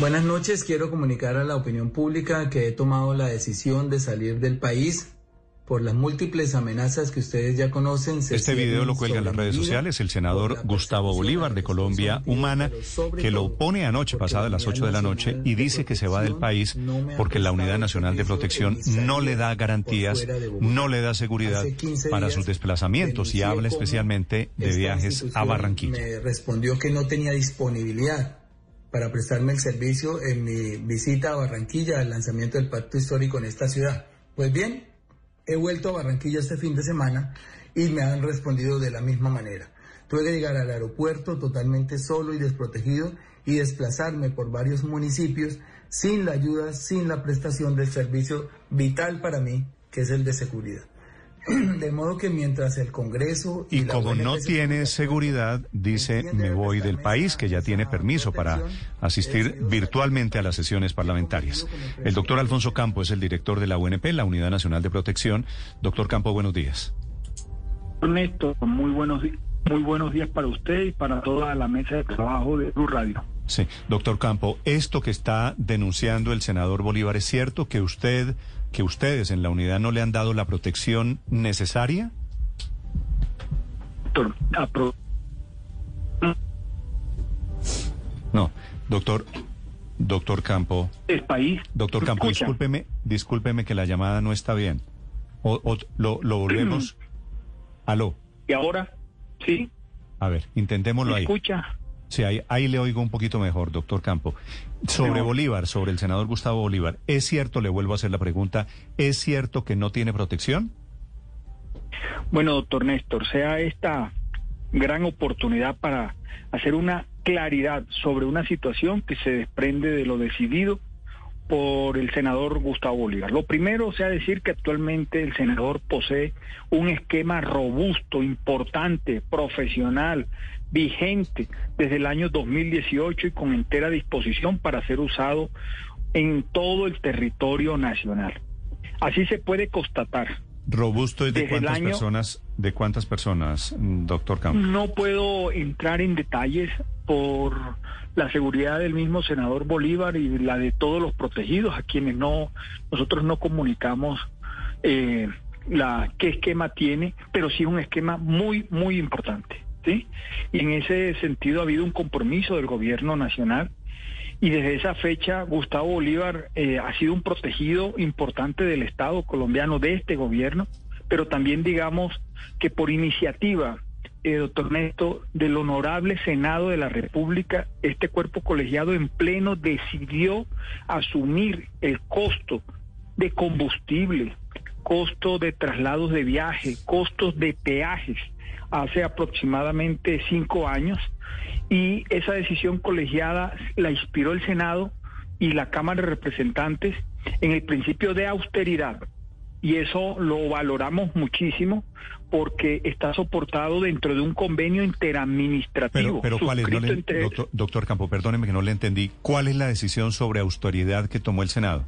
Buenas noches, quiero comunicar a la opinión pública que he tomado la decisión de salir del país por las múltiples amenazas que ustedes ya conocen. Este video lo cuelga en las redes sociales el senador Gustavo Bolívar de Colombia Humana, que lo pone anoche, pasada las 8 de la noche, y dice que se va del país porque la Unidad Nacional de Protección no le da garantías, no le da seguridad para sus desplazamientos y habla especialmente de viajes a Barranquilla. Me respondió que no tenía disponibilidad para prestarme el servicio en mi visita a Barranquilla al lanzamiento del pacto histórico en esta ciudad. Pues bien, He vuelto a Barranquilla este fin de semana y me han respondido de la misma manera. Tuve que llegar al aeropuerto totalmente solo y desprotegido y desplazarme por varios municipios sin la ayuda, sin la prestación del servicio vital para mí, que es el de seguridad. De modo que mientras el Congreso... Y, como no tiene seguridad, dice, me voy del país, que ya tiene permiso para asistir virtualmente a las sesiones parlamentarias. El doctor Alfonso Campo es el director de la UNP, la Unidad Nacional de Protección. Doctor Campo, buenos días. Ernesto, muy buenos, muy buenos días para usted y para toda la mesa de trabajo de Blue Radio. Sí, doctor Campo, esto que está denunciando el senador Bolívar, ¿es cierto que usted que ustedes en la unidad no le han dado la protección necesaria? No, doctor, doctor Campo. El país. Doctor Campo, discúlpeme, discúlpeme que la llamada no está bien. O, lo, lo, volvemos. Aló. ¿Y ahora? Sí. A ver, intentémoslo ahí. Escucha. Sí, ahí, ahí, le oigo un poquito mejor, doctor Campo. Sobre Bolívar, sobre el senador Gustavo Bolívar, ¿es cierto, le vuelvo a hacer la pregunta, ¿es cierto que no tiene protección? Bueno, doctor Néstor, sea esta gran oportunidad para hacer una claridad sobre una situación que se desprende de lo decidido por el senador Gustavo Bolívar. Lo primero, sea decir que actualmente el senador posee un esquema robusto, importante, profesional, vigente desde el año 2018 y con entera disposición para ser usado en todo el territorio nacional. Así se puede constatar. Robusto es de cuántas personas, de cuántas personas, doctor Campos. No puedo entrar en detalles por la seguridad del mismo senador Bolívar y la de todos los protegidos a quienes no nosotros no comunicamos eh, la qué esquema tiene, pero sí un esquema muy muy importante. ¿sí? Y en ese sentido ha habido un compromiso del gobierno nacional y desde esa fecha Gustavo Bolívar eh, ha sido un protegido importante del Estado colombiano, de este gobierno, pero también digamos que por iniciativa, eh, doctor Néstor, del honorable Senado de la República, este cuerpo colegiado en pleno decidió asumir el costo de combustible, costo de traslados de viaje, costos de peajes hace aproximadamente cinco años y esa decisión colegiada la inspiró el Senado y la Cámara de Representantes en el principio de austeridad y eso lo valoramos muchísimo porque está soportado dentro de un convenio interadministrativo. Pero, ¿cuál es? doctor, doctor Campo, perdóneme que no le entendí. ¿Cuál es la decisión sobre austeridad que tomó el Senado?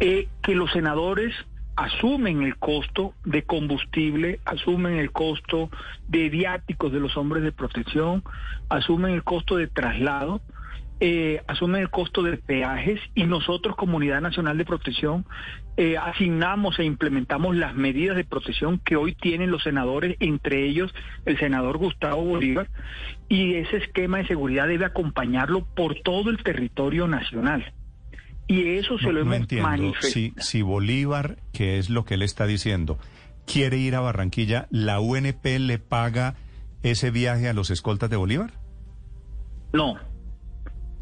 Eh, que los senadores asumen el costo de combustible, asumen el costo de viáticos de los hombres de protección, asumen el costo de traslado, eh, asumen el costo de peajes y nosotros, Comunidad Nacional de Protección, eh, asignamos e implementamos las medidas de protección que hoy tienen los senadores, entre ellos el senador Gustavo Bolívar, y ese esquema de seguridad debe acompañarlo por todo el territorio nacional. Y eso se lo hemos manifestado. Si, si Bolívar, que es lo que él está diciendo, quiere ir a Barranquilla, ¿la UNP le paga ese viaje a los escoltas de Bolívar? No.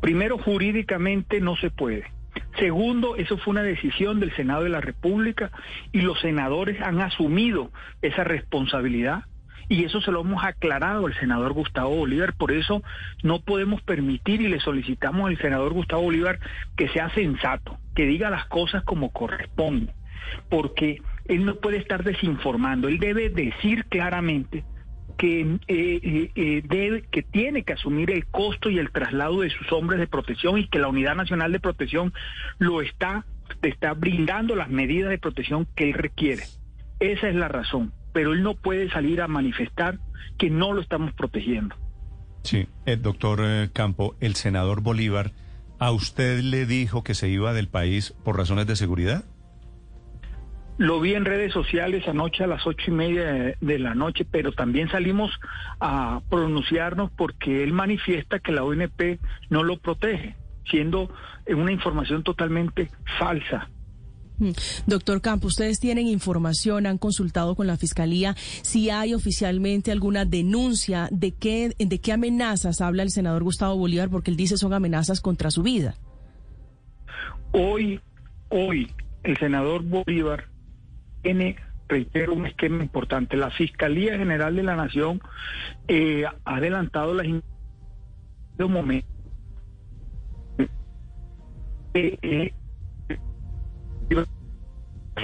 Primero, jurídicamente no se puede. Segundo, eso fue una decisión del Senado de la República y los senadores han asumido esa responsabilidad y eso se lo hemos aclarado al senador Gustavo Bolívar. Por eso no podemos permitir y le solicitamos al senador Gustavo Bolívar que sea sensato, que diga las cosas como corresponde, porque él no puede estar desinformando, él debe decir claramente que, eh, eh, eh, debe, que tiene que asumir el costo y el traslado de sus hombres de protección y que la Unidad Nacional de Protección lo está, está brindando las medidas de protección que él requiere. Esa es la razón pero él no puede salir a manifestar que no lo estamos protegiendo. Sí, el doctor eh, Campo, el senador Bolívar ¿A usted le dijo que se iba del país por razones de seguridad? Lo vi en redes sociales anoche a las ocho y media de, la noche, pero también salimos a pronunciarnos porque él manifiesta que la ONP no lo protege, siendo una información totalmente falsa. Mm. Doctor Campo, ustedes tienen información, han consultado con la fiscalía si hay oficialmente alguna denuncia de qué de qué amenazas habla el senador Gustavo Bolívar, porque él dice son amenazas contra su vida. Hoy, hoy el senador Bolívar tiene, reitero, un esquema importante. La Fiscalía General de la Nación eh, ha adelantado las de un momento. Eh, eh,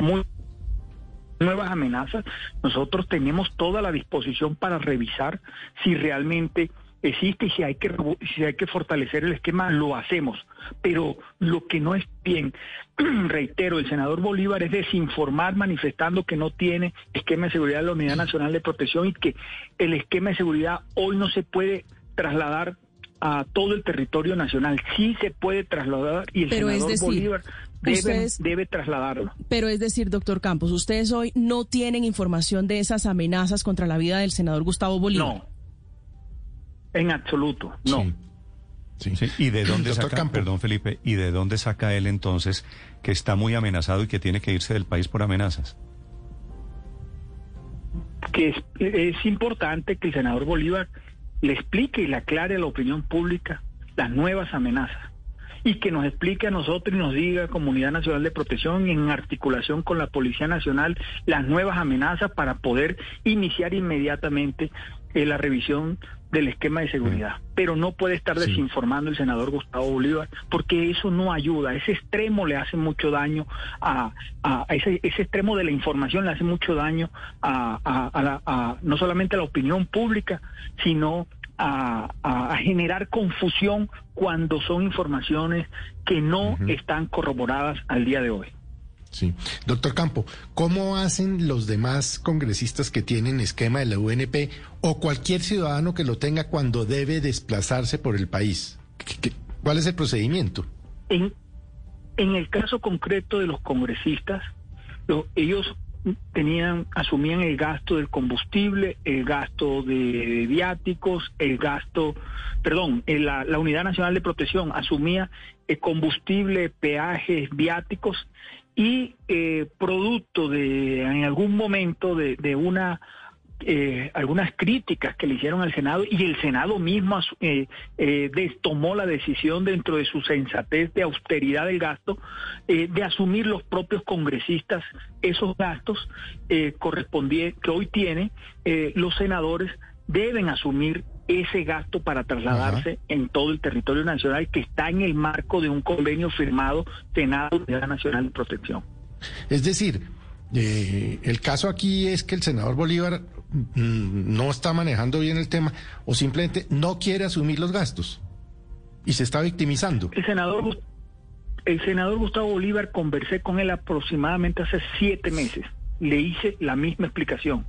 muy nuevas amenazas, nosotros tenemos toda la disposición para revisar si realmente existe y si hay que si hay que fortalecer el esquema lo hacemos. Pero lo que no es bien reitero el senador Bolívar es desinformar manifestando que no tiene esquema de seguridad de la Unidad Nacional de Protección y que el esquema de seguridad hoy no se puede trasladar a todo el territorio nacional. Sí se puede trasladar y el senador Bolívar debe, debe trasladarlo. Pero es decir, doctor Campos, ustedes hoy no tienen información de esas amenazas contra la vida del senador Gustavo Bolívar. No, en absoluto, no. Sí. ¿Y de dónde saca, perdón Felipe, y de dónde saca él entonces que está muy amenazado y que tiene que irse del país por amenazas? Que es, es importante que el senador Bolívar le explique y le aclare a la opinión pública las nuevas amenazas y que nos explique a nosotros y nos diga Comunidad Nacional de Protección en articulación con la Policía Nacional las nuevas amenazas para poder iniciar inmediatamente eh, la revisión del esquema de seguridad. Mm. Pero no puede estar desinformando el senador Gustavo Bolívar porque eso no ayuda. Ese extremo le hace mucho daño a, ese, extremo de la información le hace mucho daño a, no solamente a la opinión pública, sino a, generar confusión cuando son informaciones que no están corroboradas al día de hoy. Sí. Doctor Campo, ¿cómo hacen los demás congresistas que tienen esquema de la UNP o cualquier ciudadano que lo tenga cuando debe desplazarse por el país? cuál es el procedimiento? En, en el caso concreto de los congresistas, ellos tenían, asumían el gasto del combustible, el gasto de viáticos, el gasto, perdón, la, la Unidad Nacional de Protección asumía el combustible, peajes, viáticos y eh, producto de en algún momento de una eh, algunas críticas que le hicieron al Senado y el Senado mismo eh, eh, tomó la decisión dentro de su sensatez de austeridad del gasto eh, de asumir los propios congresistas esos gastos correspondientes que hoy tiene los senadores deben asumir ese gasto para trasladarse en todo el territorio nacional que está en el marco de un convenio firmado Senado de la Nacional de Protección. Es decir, eh, el caso aquí es que el senador Bolívar no está manejando bien el tema o simplemente no quiere asumir los gastos y se está victimizando. El senador, el senador Gustavo Bolívar conversé con él aproximadamente hace siete meses. Le hice la misma explicación.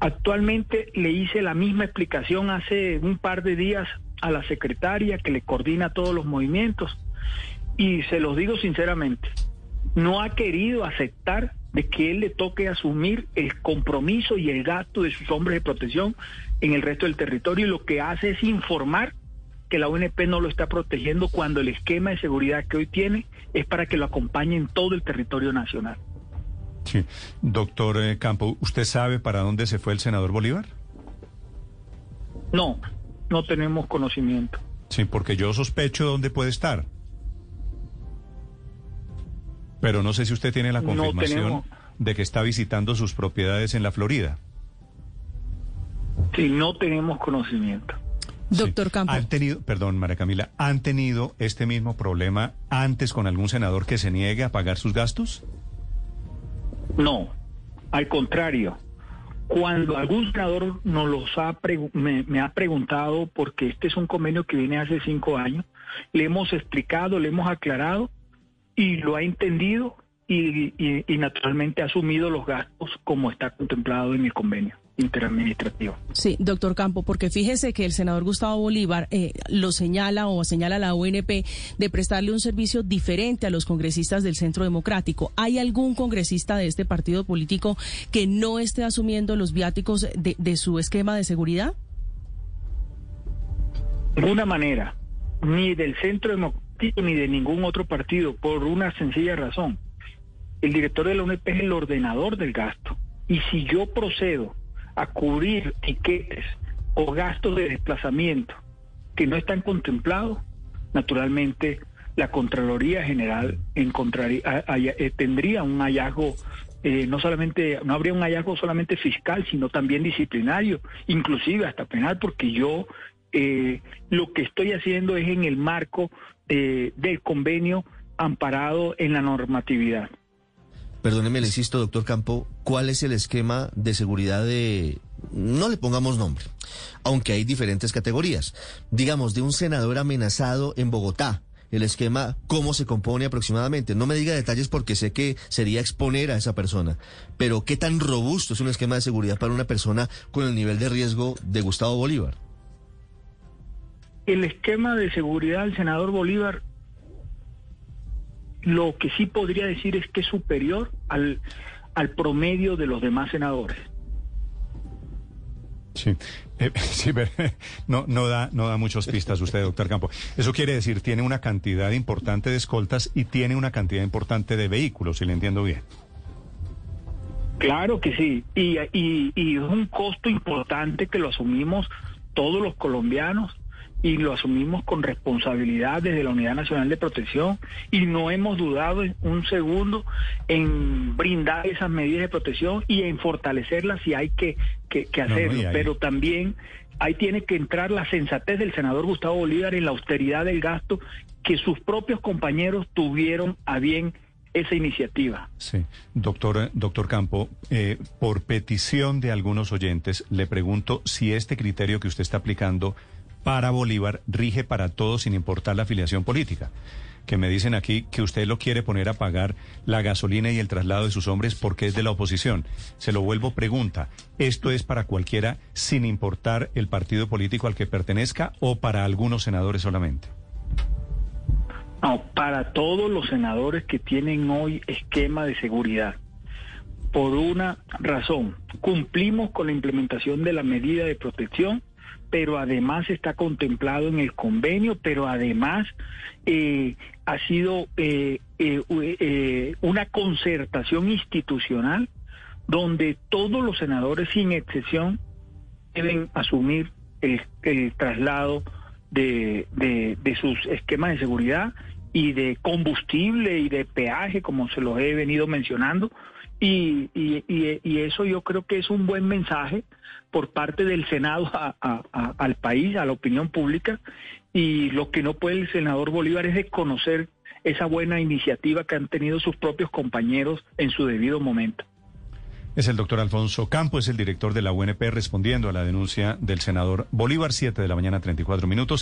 Actualmente le hice la misma explicación hace un par de días a la secretaria que le coordina todos los movimientos y se los digo sinceramente, no ha querido aceptar de que él le toque asumir el compromiso y el gasto de sus hombres de protección en el resto del territorio y lo que hace es informar que la UNP no lo está protegiendo cuando el esquema de seguridad que hoy tiene es para que lo acompañe en todo el territorio nacional. Sí. Doctor eh, Campo, ¿usted sabe para dónde se fue el senador Bolívar? No, no tenemos conocimiento. Sí, porque yo sospecho dónde puede estar. Pero no sé si usted tiene la confirmación de que está visitando sus propiedades en la Florida. Sí, no tenemos conocimiento. Doctor Campo. ¿Han tenido, perdón, María Camila, ¿han tenido este mismo problema antes con algún senador que se niegue a pagar sus gastos? No, al contrario. Cuando algún senador nos los ha me, ha preguntado, porque este es un convenio que viene hace cinco años, le hemos explicado, le hemos aclarado y lo ha entendido y, y naturalmente ha asumido los gastos como está contemplado en el convenio. interadministrativo. Sí, doctor Campo, porque fíjese que el senador Gustavo Bolívar eh, lo señala o señala a la UNP de prestarle un servicio diferente a los congresistas del Centro Democrático. ¿Hay algún congresista de este partido político que no esté asumiendo los viáticos de, de su esquema de seguridad? De ninguna manera, ni del Centro Democrático ni de ningún otro partido, por una sencilla razón. El director de la UNP es el ordenador del gasto. Y si yo procedo a cubrir tiquetes o gastos de desplazamiento que no están contemplados, naturalmente la Contraloría General encontraría, eh, tendría un hallazgo, eh, no solamente, no habría un hallazgo solamente fiscal, sino también disciplinario, inclusive hasta penal, porque yo eh, lo que estoy haciendo es en el marco del convenio amparado en la normatividad. Perdóneme, le insisto, doctor Campo, ¿cuál es el esquema de seguridad de... No le pongamos nombre, aunque hay diferentes categorías. Digamos, de un senador amenazado en Bogotá, el esquema, cómo se compone aproximadamente. No me diga detalles porque sé que sería exponer a esa persona, pero ¿qué tan robusto es un esquema de seguridad para una persona con el nivel de riesgo de Gustavo Bolívar? El esquema de seguridad del senador Bolívar lo que sí podría decir es que es superior al, al promedio de los demás senadores. Sí, eh, sí no, no, da, no da muchas pistas usted, doctor Campo. Eso quiere decir, tiene una cantidad importante de escoltas y tiene una cantidad importante de vehículos, si le entiendo bien. Claro que sí, y, y, y es un costo importante que lo asumimos todos los colombianos y lo asumimos con responsabilidad desde la Unidad Nacional de Protección y no hemos dudado un segundo en brindar esas medidas de protección y en fortalecerlas si hay que, que, hacerlo. Pero también ahí tiene que entrar la sensatez del senador Gustavo Bolívar en la austeridad del gasto que sus propios compañeros tuvieron a bien esa iniciativa. Sí, doctor, doctor Campo, eh, por petición de algunos oyentes, le pregunto si este criterio que usted está aplicando para Bolívar rige para todos sin importar la afiliación política. Que me dicen aquí que usted lo quiere poner a pagar la gasolina y el traslado de sus hombres porque es de la oposición. Se lo vuelvo pregunta, ¿esto es para cualquiera sin importar el partido político al que pertenezca o para algunos senadores solamente? No, para todos los senadores que tienen hoy esquema de seguridad. Por una razón, cumplimos con la implementación de la medida de protección pero además está contemplado en el convenio, pero además eh, ha sido eh, eh, una concertación institucional donde todos los senadores, sin excepción, deben asumir el, traslado de, de, sus esquemas de seguridad y de combustible y de peaje, como se los he venido mencionando, y, eso yo creo que es un buen mensaje por parte del Senado al país, a la opinión pública, y lo que no puede el senador Bolívar es desconocer esa buena iniciativa que han tenido sus propios compañeros en su debido momento. Es el doctor Alfonso Campo, es el director de la UNP respondiendo a la denuncia del senador Bolívar, 7 de la mañana, 34 minutos.